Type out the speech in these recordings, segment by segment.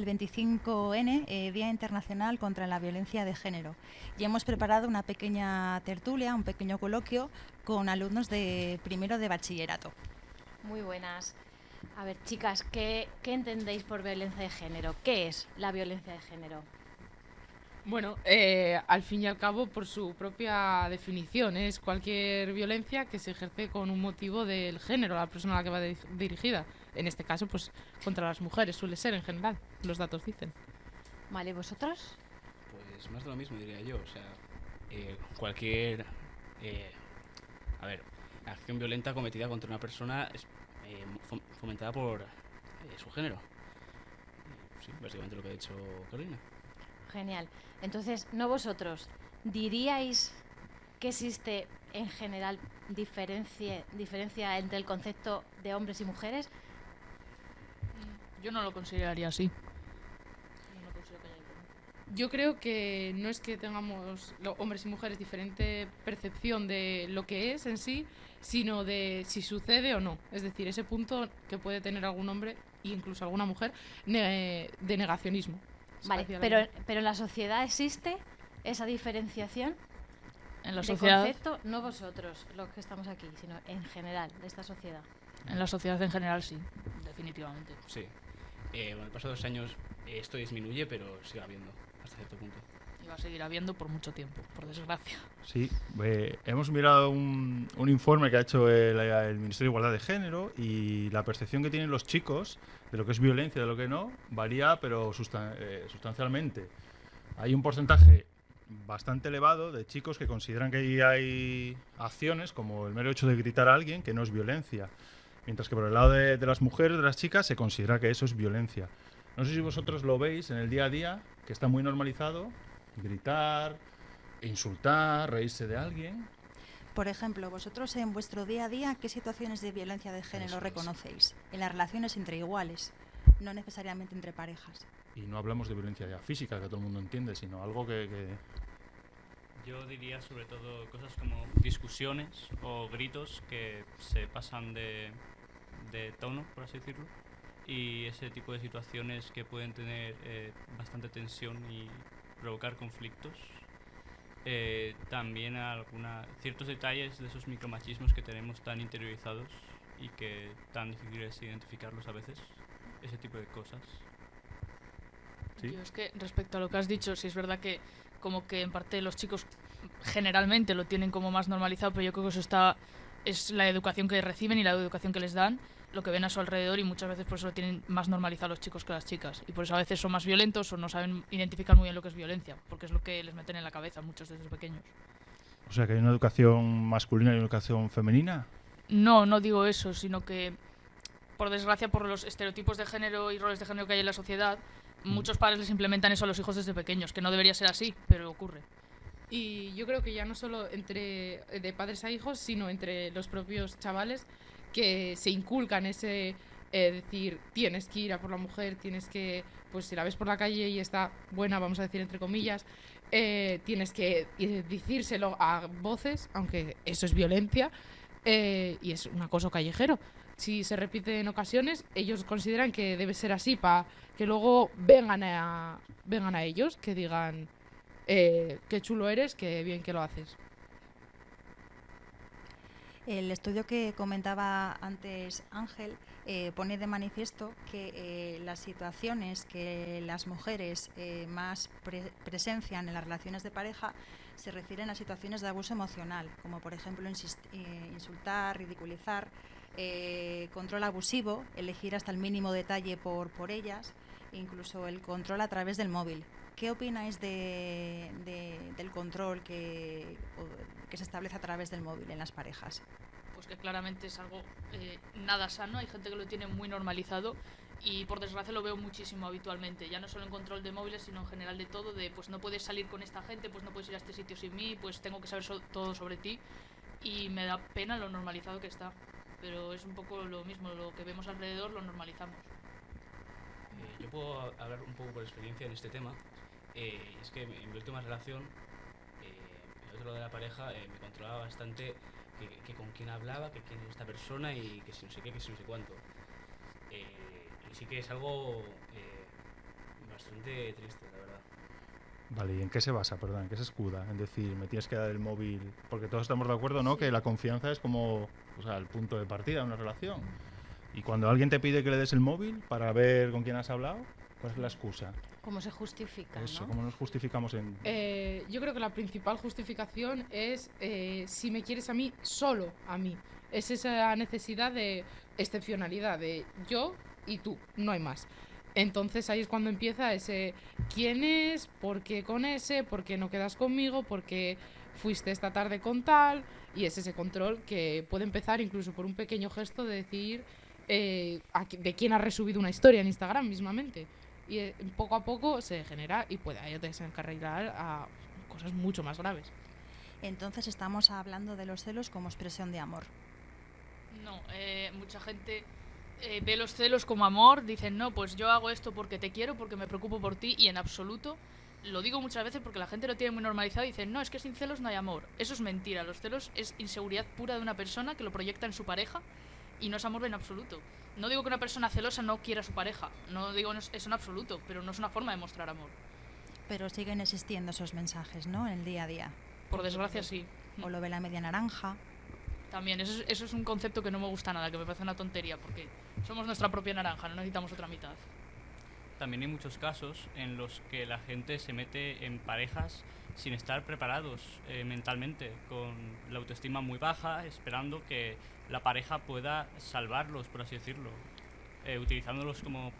el 25N, eh, Día Internacional contra la Violencia de Género, y hemos preparado una pequeña tertulia, un pequeño coloquio con alumnos de primero de bachillerato. Muy buenas. A ver, chicas, ¿qué, qué entendéis por violencia de género? ¿Qué es la violencia de género? Bueno, eh, al fin y al cabo, por su propia definición, es cualquier violencia que se ejerce con un motivo del género, la persona a la que va dirigida. En este caso, pues contra las mujeres suele ser en general, los datos dicen. Vale, ¿vosotros? Pues más de lo mismo, diría yo. O sea, eh, cualquier. Eh, a ver, acción violenta cometida contra una persona es fomentada por su género. Sí, básicamente lo que ha dicho Carolina. Genial. Entonces, no vosotros, ¿diríais que existe en general diferencia, diferencia entre el concepto de hombres y mujeres? Yo no lo consideraría así. Yo creo que no es que tengamos hombres y mujeres diferente percepción de lo que es en sí, sino de si sucede o no. Es decir, ese punto que puede tener algún hombre e incluso alguna mujer de negacionismo. Vale, pero, pero en la sociedad existe esa diferenciación. En la sociedad. concepto, no vosotros, los que estamos aquí, sino en general, de esta sociedad. En la sociedad en general, sí, definitivamente. Sí. Eh, con el paso de los años eh, esto disminuye, pero sigue habiendo hasta cierto punto. Y va a seguir habiendo por mucho tiempo, por desgracia. Sí, eh, hemos mirado un, un, informe que ha hecho el, el, Ministerio de Igualdad de Género y la percepción que tienen los chicos de lo que es violencia, de lo que no, varía, pero eh, sustancialmente. Hay un porcentaje bastante elevado de chicos que consideran que hay acciones, como el mero hecho de gritar a alguien, que no es violencia. Mientras que por el lado de, las mujeres, de las chicas, se considera que eso es violencia. No sé si vosotros lo veis en el día a día, que está muy normalizado, gritar, insultar, reírse de alguien. Por ejemplo, vosotros en vuestro día a día, ¿qué situaciones de violencia de género reconocéis? En las relaciones entre iguales, no necesariamente entre parejas. Y no hablamos de violencia física, que todo el mundo entiende, sino algo que, Yo diría sobre todo cosas como discusiones o gritos que se pasan de, de tono, por así decirlo, y ese tipo de situaciones que pueden tener eh, bastante tensión y provocar conflictos eh, también alguna, ciertos detalles de esos micromachismos que tenemos tan interiorizados y que tan difícil es identificarlos a veces, ese tipo de cosas. ¿Sí? es que respecto a lo que has dicho, sí es verdad que como que en parte los chicos generalmente lo tienen como más normalizado, pero yo creo que eso está es la educación que reciben y la educación que les dan lo que ven a su alrededor y muchas veces por eso lo tienen más normalizado los chicos que las chicas. Y por eso a veces son más violentos o no saben identificar muy bien lo que es violencia, porque es lo que les meten en la cabeza muchos desde pequeños. O sea, que hay una educación masculina y una educación femenina. No, no digo eso, sino que por desgracia por los estereotipos de género y roles de género que hay en la sociedad. Muchos padres les implementan eso a los hijos desde pequeños, que no debería ser así, pero ocurre. Y yo creo que ya no solo entre de padres a hijos, sino entre los propios chavales que se inculcan ese eh, decir, tienes que ir a por la mujer, tienes que, pues si la ves por la calle y está buena, vamos a decir entre comillas, eh, tienes que decírselo a voces, aunque eso es violencia, eh, y es un acoso callejero. Si se repite en ocasiones, ellos consideran que debe ser así para que luego vengan a, vengan a ellos, que digan, qué chulo eres, qué bien que lo haces. El estudio que comentaba antes Ángel eh, pone de manifiesto que eh, las situaciones que las mujeres eh, más presencian en las relaciones de pareja se refieren a situaciones de abuso emocional, como por ejemplo insultar, ridiculizar, control abusivo, elegir hasta el mínimo detalle por, por ellas, incluso el control a través del móvil. ¿Qué opináis de, del control que, que se establece a través del móvil en las parejas? Pues que claramente es algo eh, nada sano, hay gente que lo tiene muy normalizado y por desgracia lo veo muchísimo habitualmente, ya no solo en control de móviles, sino en general de todo, de pues no puedes salir con esta gente, pues no puedes ir a este sitio sin mí, pues tengo que saber todo sobre ti y me da pena lo normalizado que está, pero es un poco lo mismo, lo que vemos alrededor lo normalizamos. Eh, yo puedo hablar un poco por experiencia en este tema, eh, es que en mi última relación lo de la pareja eh, me controlaba bastante que, con quién hablaba, que quién es esta persona y que si no sé qué, que si no sé cuánto. Eh, y sí que es algo eh, bastante triste, la verdad. Vale, ¿y en qué se basa, perdón? ¿En qué se escuda? En decir, me tienes que dar el móvil. Porque todos estamos de acuerdo, ¿no? Que la confianza es como o sea, el punto de partida de una relación. Y cuando alguien te pide que le des el móvil para ver con quién has hablado, ¿cuál es la excusa? ¿Cómo se justifica? Eso, ¿no? ¿cómo nos justificamos en.? Eh, yo creo que la principal justificación es eh, si me quieres a mí, solo a mí. Es esa necesidad de excepcionalidad, de yo y tú, no hay más. Entonces ahí es cuando empieza ese quién es, por qué con ese, por qué no quedas conmigo, por qué fuiste esta tarde con tal, y es ese control que puede empezar incluso por un pequeño gesto de decir eh, a de quién ha resubido una historia en Instagram mismamente. Y eh, poco a poco se genera y puede ahí desencarrilar a cosas mucho más graves. Entonces estamos hablando de los celos como expresión de amor. No, eh, mucha gente eh, ve los celos como amor, dicen, no, pues yo hago esto porque te quiero, porque me preocupo por ti, y en absoluto, lo digo muchas veces porque la gente lo tiene muy normalizado y dicen, no, es que sin celos no hay amor. Eso es mentira, los celos es inseguridad pura de una persona que lo proyecta en su pareja y no es amor en absoluto. No digo que una persona celosa no quiera a su pareja, no digo eso en absoluto, pero no es una forma de mostrar amor. Pero siguen existiendo esos mensajes, ¿no? En el día a día. Por desgracia sí. O lo ve la media naranja. También, eso es, eso es un concepto que no me gusta nada, que me parece una tontería, porque somos nuestra propia naranja, no necesitamos otra mitad. También hay muchos casos en los que la gente se mete en parejas sin estar preparados eh, mentalmente, con la autoestima muy baja, esperando que la pareja pueda salvarlos, por así decirlo, eh, utilizándolos como,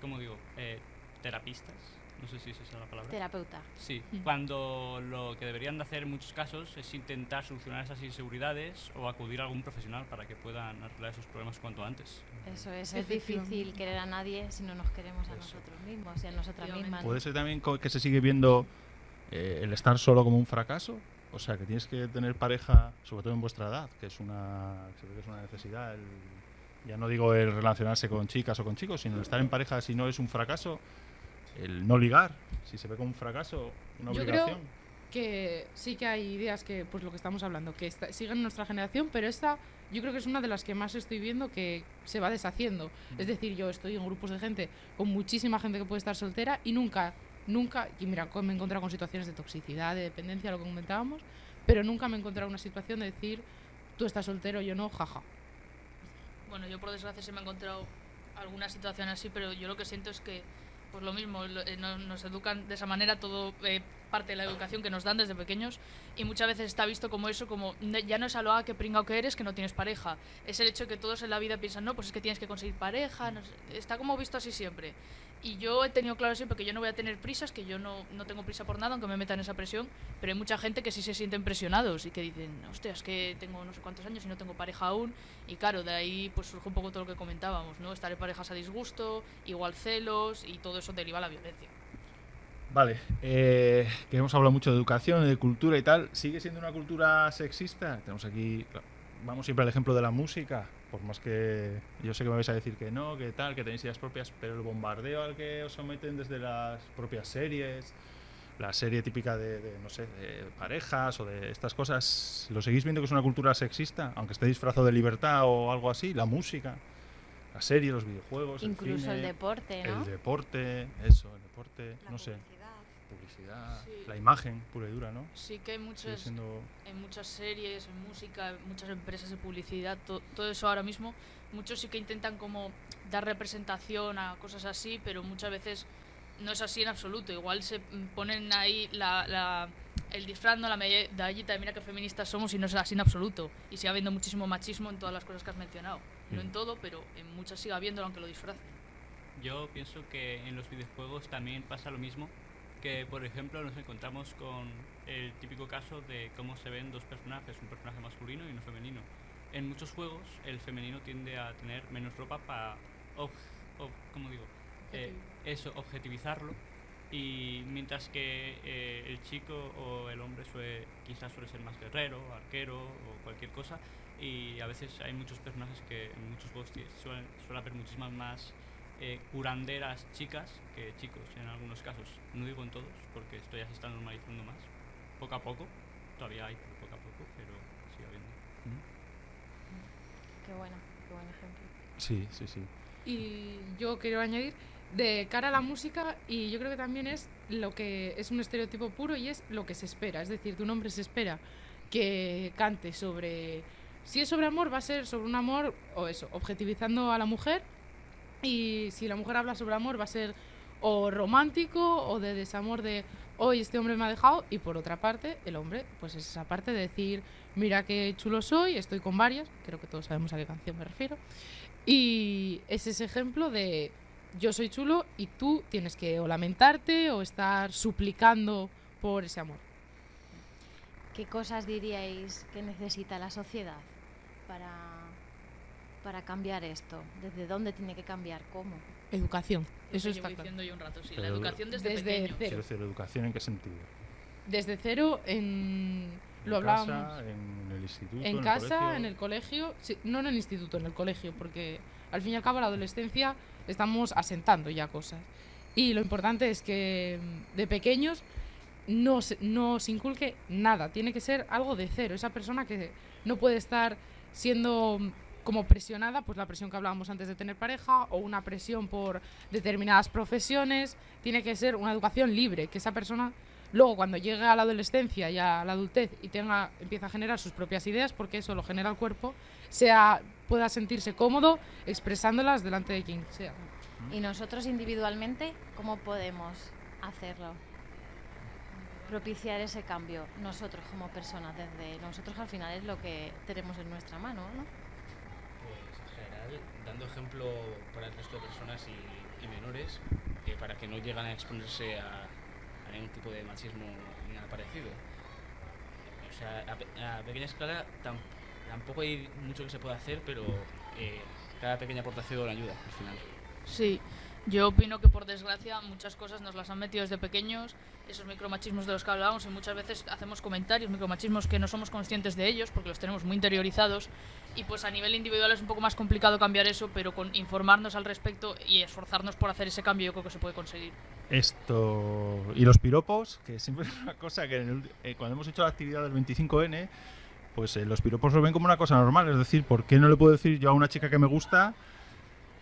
como digo, eh, terapistas. No sé si esa es la palabra. Terapeuta. Sí, Mm. cuando lo que deberían de hacer en muchos casos es intentar solucionar esas inseguridades o acudir a algún profesional para que puedan arreglar esos problemas cuanto antes. Eso es, es difícil querer a nadie si no nos queremos a Eso. nosotros mismos y a nosotras mismas. ¿Puede ser también que se sigue viendo eh, el estar solo como un fracaso? O sea, que tienes que tener pareja, sobre todo en vuestra edad, que es una, que es una necesidad. el- ya no digo el relacionarse con chicas o con chicos, sino el estar en pareja si no es un fracaso, el no ligar, si se ve como un fracaso, una Yo creo- obligación. que sí que hay ideas que, pues lo que estamos hablando, que está- siguen en nuestra generación, pero esta yo creo que es una de las que más estoy viendo que se va deshaciendo. Es decir, yo estoy en grupos de gente, con muchísima gente que puede estar soltera y nunca, nunca, y mira, me he encontrado con situaciones de toxicidad, de dependencia, lo que comentábamos, pero nunca me he encontrado una situación de decir, tú estás soltero, yo no, jaja. Bueno, yo por desgracia sí me he encontrado alguna situación así, pero yo lo que siento es que, pues lo mismo, eh, no- nos educan de esa manera, todo eh, parte de la educación que nos dan desde pequeños, y muchas veces está visto como eso, como ya no es a lo ah, que pringao que eres, que no tienes pareja. Es el hecho que todos en la vida piensan, no, pues es que tienes que conseguir pareja, está como visto así siempre. Y yo he tenido claro siempre que yo no voy a tener prisas, que yo no, no tengo prisa por nada, aunque me metan esa presión, pero hay mucha gente que sí se sienten presionados y que dicen, hostia, es que tengo no sé cuántos años y no tengo pareja aún. Y claro, de ahí pues surge un poco todo lo que comentábamos, ¿no? Estar en parejas a disgusto, igual celos y todo eso deriva a la violencia. Vale, eh, que hemos hablado mucho de educación, de cultura y tal. ¿Sigue siendo una cultura sexista? Tenemos aquí, vamos siempre al ejemplo de la música, por más que yo sé que me vais a decir que no, que tal, que tenéis ideas propias, pero el bombardeo al que os someten desde las propias series, la serie típica de, de, no sé, de parejas o de estas cosas, ¿lo seguís viendo que es una cultura sexista? Aunque esté disfrazado de libertad o algo así, la música, la serie, los videojuegos, Incluso el deporte, ¿no? el deporte, eso, el deporte, La no sé publicidad. Publicidad, Sí. la imagen pura y dura, ¿no? Sí que hay muchas, siendo... en muchas series, en música, en muchas empresas de publicidad, to- todo eso ahora mismo, muchos sí que intentan como dar representación a cosas así, pero muchas veces no es así en absoluto. Igual se mm, ponen ahí la, la- el disfraz, ¿no? la medallita de mira qué feministas somos y no es así en absoluto. Y sigue habiendo muchísimo machismo en todas las cosas que has mencionado. No en Mm. todo, pero en muchas sigue habiéndolo aunque lo disfracen. Yo pienso que en los videojuegos también pasa lo mismo, que por ejemplo nos encontramos con el típico caso de cómo se ven dos personajes, un personaje masculino y uno femenino. En muchos juegos el femenino tiende a tener menos ropa para, ¿cómo digo? Eh, eso, objetivizarlo. Y mientras que eh, el chico o el hombre suele, quizás suele ser más guerrero, arquero o cualquier cosa, y a veces hay muchos personajes que en muchos juegos suelen, suele haber muchísimas más eh, curanderas chicas que chicos en algunos casos. No digo en todos, porque esto ya se está normalizando más. Poco a poco, todavía hay poco a poco, pero sigue habiendo. Qué bueno, qué buen ejemplo. Sí, sí, sí. Y yo quiero añadir de cara a la música y yo creo que también es lo que es un estereotipo puro y es lo que se espera. Es decir, de un hombre se espera que cante sobre... Si es sobre amor, va a ser sobre un amor, o eso, objetivizando a la mujer. Y si la mujer habla sobre amor, va a ser o romántico o de desamor de hoy este hombre me ha dejado. Y por otra parte, el hombre, pues es esa parte de decir, mira qué chulo soy, estoy con varias, creo que todos sabemos a qué canción me refiero. Y es ese ejemplo de yo soy chulo y tú tienes que o lamentarte o estar suplicando por ese amor. ¿Qué cosas diríais que necesita la sociedad para, para cambiar esto? ¿Desde dónde tiene que cambiar? ¿Cómo? Educación, eso Lo está diciendo yo un rato, sí. Pero la educación desde, desde pequeños. cero. Quiero decir, ¿educación en qué sentido? Desde cero en... Lo ¿En hablábamos. casa, en el instituto, En el casa, colegio? en el colegio, sí, no en el instituto, en el colegio, porque al fin y al cabo la adolescencia estamos asentando ya cosas. Y lo importante es que mm, de pequeños no se, no se inculque nada, tiene que ser algo de cero. Esa persona que no puede estar siendo mm, como presionada, pues la presión que hablábamos antes de tener pareja o una presión por determinadas profesiones, tiene que ser una educación libre, que esa persona luego cuando llegue a la adolescencia y a la adultez y tenga empieza a generar sus propias ideas, porque eso lo genera el cuerpo, sea pueda sentirse cómodo expresándolas delante de quien sea. ¿Y nosotros individualmente cómo podemos hacerlo? Propiciar ese cambio, nosotros como personas, desde nosotros al final es lo que tenemos en nuestra mano, ¿no? Dando ejemplo para el resto de personas y, menores, eh, para que no lleguen a exponerse a, ningún tipo de machismo ni nada parecido. O sea, a, a pequeña escala tam- tampoco hay mucho que se pueda hacer, pero eh, cada pequeña aportación ayuda al final. Sí, yo opino que por desgracia muchas cosas nos las han metido desde pequeños, esos micromachismos de los que hablábamos, y muchas veces hacemos comentarios, micromachismos que no somos conscientes de ellos porque los tenemos muy interiorizados. Y pues a nivel individual es un poco más complicado cambiar eso, pero con informarnos al respecto y esforzarnos por hacer ese cambio yo creo que se puede conseguir. Esto. Y los piropos, que siempre es una cosa que en el- eh, cuando hemos hecho la actividad del 25N, pues eh, los piropos lo ven como una cosa normal. Es decir, ¿por qué no le puedo decir yo a una chica que me gusta?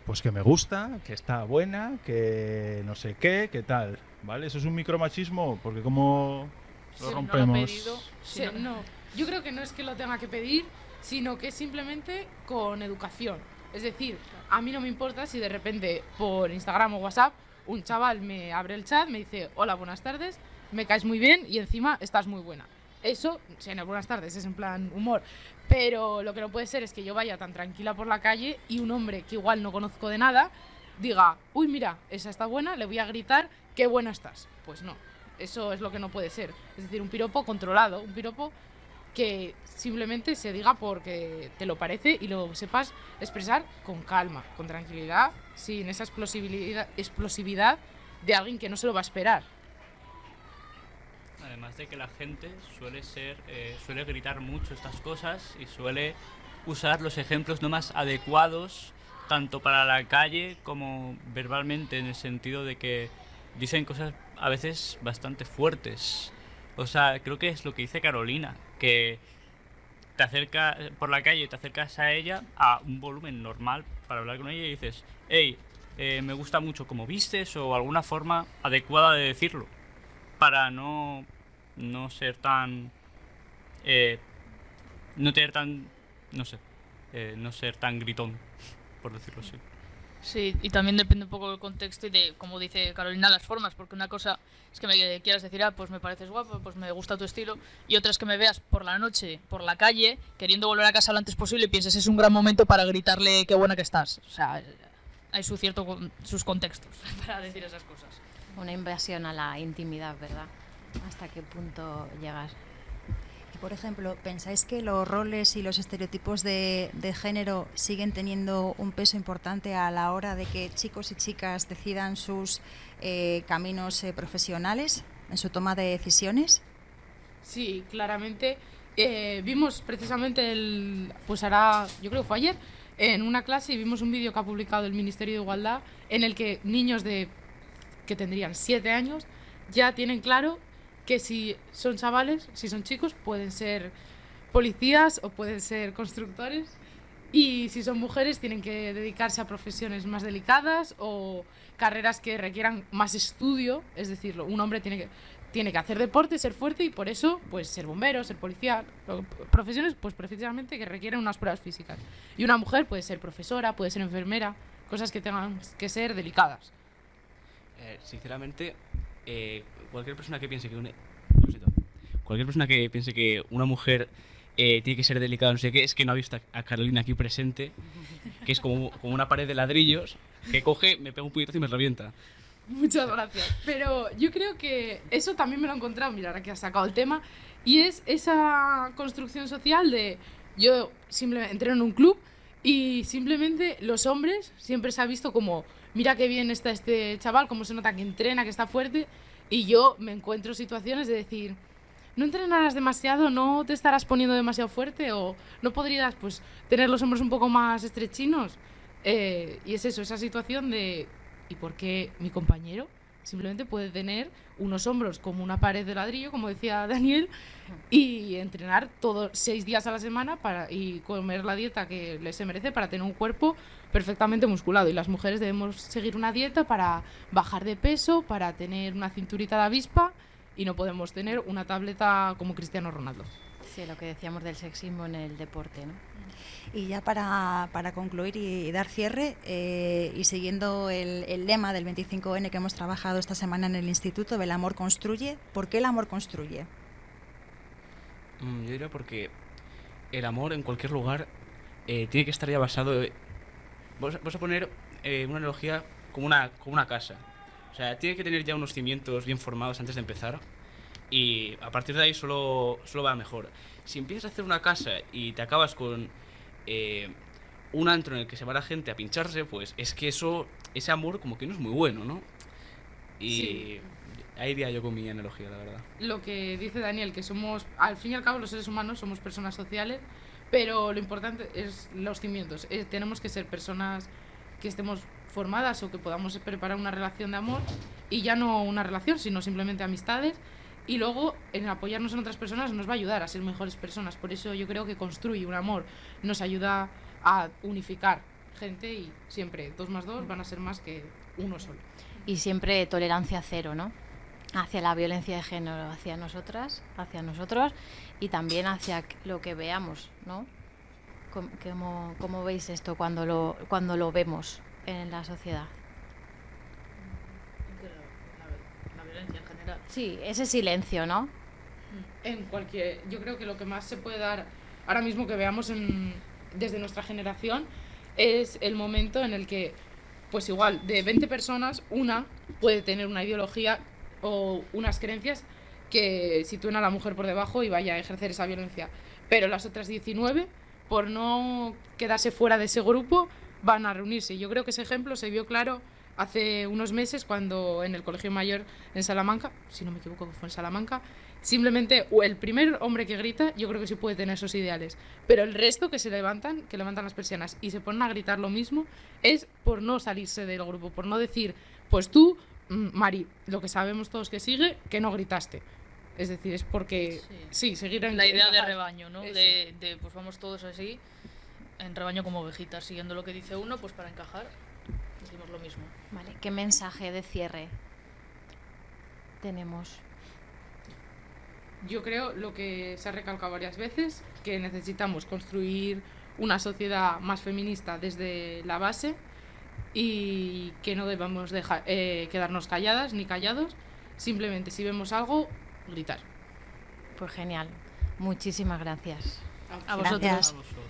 Pues que me gusta, que está buena, que no sé qué, que tal. ¿Vale? Eso es un micromachismo, porque como Si lo no lo ha rompemos. pedido, si Sí, no- no, yo creo que no es que lo tenga que pedir, sino que es simplemente con educación. Es decir, a mí no me importa si de repente por Instagram o WhatsApp un chaval me abre el chat, me dice, hola, buenas tardes, me caes muy bien y encima estás muy buena. Eso, si no, buenas tardes, es en plan humor. Pero lo que no puede ser es que yo vaya tan tranquila por la calle y un hombre que igual no conozco de nada diga, uy, mira, esa está buena, le voy a gritar, qué buena estás. Pues no, eso es lo que no puede ser. Es decir, un piropo controlado, un piropo que simplemente se diga porque te lo parece y lo sepas expresar con calma, con tranquilidad, sin esa explosividad, explosividad de alguien que no se lo va a esperar. Además de que la gente suele ser, eh, suele gritar mucho estas cosas y suele usar los ejemplos no más adecuados tanto para la calle como verbalmente en el sentido de que dicen cosas a veces bastante fuertes. O sea, creo que es lo que dice Carolina, que te acerca por la calle, te acercas a ella a un volumen normal para hablar con ella y dices, hey, eh, me gusta mucho como vistes o alguna forma adecuada de decirlo para no, no ser tan. eh, no tener tan. No sé. eh, no ser tan gritón, por decirlo así. Sí, y también depende un poco del contexto y de, como dice Carolina, las formas, porque una cosa es que me quieras decir, ah, pues me pareces guapo, pues me gusta tu estilo, y otra es que me veas por la noche, por la calle, queriendo volver a casa lo antes posible y pienses, es un gran momento para gritarle qué buena que estás. O sea, hay su cierto, sus contextos para decir esas cosas. Una invasión a la intimidad, ¿verdad? ¿Hasta qué punto llegar? Y por ejemplo, ¿pensáis que los roles y los estereotipos de, de género siguen teniendo un peso importante a la hora de que chicos y chicas decidan sus eh, caminos eh, profesionales en su toma de decisiones? Sí, claramente. Eh, vimos precisamente el. Pues hará. Yo creo que fue ayer. En una clase y vimos un vídeo que ha publicado el Ministerio de Igualdad en el que niños de. Que tendrían 7 años ya tienen claro que si son chavales, si son chicos, pueden ser policías o pueden ser constructores. Y si son mujeres, tienen que dedicarse a profesiones más delicadas o carreras que requieran más estudio. Es decir, un hombre tiene que, tiene que hacer deporte, ser fuerte y por eso, pues ser bombero, ser policía. Profesiones, pues precisamente que requieren unas pruebas físicas. Y una mujer puede ser profesora, puede ser enfermera, cosas que tengan que ser delicadas. Eh, sinceramente, eh, cualquier persona que piense que una, siento. cualquier persona que piense que una mujer eh, tiene que ser delicada, no sé qué, es que no ha visto a- Carolina aquí presente, que es como, como una pared de ladrillos que coge, me pega un puñetazo y me revienta. Muchas gracias. Pero yo creo que eso también me lo he encontrado, mira, ahora que has sacado el tema, y es esa construcción social de yo simplemente entreno en un club y simplemente los hombres siempre se ha visto como, mira qué bien está este chaval, cómo se nota que entrena, que está fuerte, y yo me encuentro situaciones de decir, no entrenarás demasiado, no te estarás poniendo demasiado fuerte o no podrías pues tener los hombros un poco más estrechinos. Eh, y es eso, esa situación de ¿y por qué mi compañero simplemente puede tener unos hombros como una pared de ladrillo, como decía Daniel, y entrenar todos seis días a la semana para, y comer la dieta que le se merece para tener un cuerpo perfectamente musculado? Y las mujeres debemos seguir una dieta para bajar de peso, para tener una cinturita de avispa y no podemos tener una tableta como Cristiano Ronaldo. Sí, lo que decíamos del sexismo en el deporte, ¿no? Y ya para, para concluir y, dar cierre, eh, y siguiendo el, el lema del 25N que hemos trabajado esta semana en el instituto, el amor construye, ¿por qué el amor construye? Mm, yo diría porque el amor en cualquier lugar eh, tiene que estar ya basado. eh, vamos, a- vamos a poner eh, una analogía como una, como una casa. O sea, tiene que tener ya unos cimientos bien formados antes de empezar. Y a partir de ahí solo, solo va mejor. Si empiezas a hacer una casa y te acabas con eh, un antro en el que se va la gente a pincharse, pues es que eso, ese amor como que no es muy bueno, ¿no? Y Sí. ahí iría yo con mi analogía, la verdad. lo que dice Daniel, que somos, al fin y al cabo, los seres humanos somos personas sociales, pero lo importante es los cimientos. Eh, tenemos que ser personas que estemos formadas o que podamos preparar una relación de amor y ya no una relación, sino simplemente amistades. Y luego, en apoyarnos en otras personas, nos va a ayudar a ser mejores personas. Por eso yo creo que construye un amor, nos ayuda a unificar gente y siempre dos más dos van a ser más que uno solo. Y siempre tolerancia cero, ¿no? Hacia la violencia de género, hacia nosotras, hacia nosotros y también hacia lo que veamos, ¿no? ¿Cómo, cómo veis esto cuando lo, cuando lo vemos en la sociedad? La violencia en general. Sí, ese silencio, ¿no? en cualquier yo creo que lo que más se puede dar ahora mismo que veamos en- desde nuestra generación es el momento en el que pues igual de 20 personas una puede tener una ideología o unas creencias que sitúen a la mujer por debajo y vaya a ejercer esa violencia pero las otras 19 por no quedarse fuera de ese grupo van a reunirse yo creo que ese ejemplo se vio claro hace unos meses cuando en el colegio mayor en Salamanca si no me equivoco fue en Salamanca Simplemente o el primer hombre que grita, yo creo que sí puede tener esos ideales. Pero el resto que se levantan, que levantan las persianas y se ponen a gritar lo mismo, es por no salirse del grupo, por no decir, pues tú, mm, Mari, lo que sabemos todos que sigue, que no gritaste. Es decir, es porque sí, seguir en La idea de rebaño, ¿no? De, de, pues vamos todos así, en rebaño como ovejitas, siguiendo lo que dice uno, pues para encajar, decimos lo mismo. Vale, ¿qué mensaje de cierre tenemos? Yo creo lo que se ha recalcado varias veces, que necesitamos construir una sociedad más feminista desde la base y que no debamos dejar, eh, quedarnos calladas ni callados. Simplemente si vemos algo, gritar. Pues genial. Muchísimas gracias. A vosotros. Gracias. A vosotros.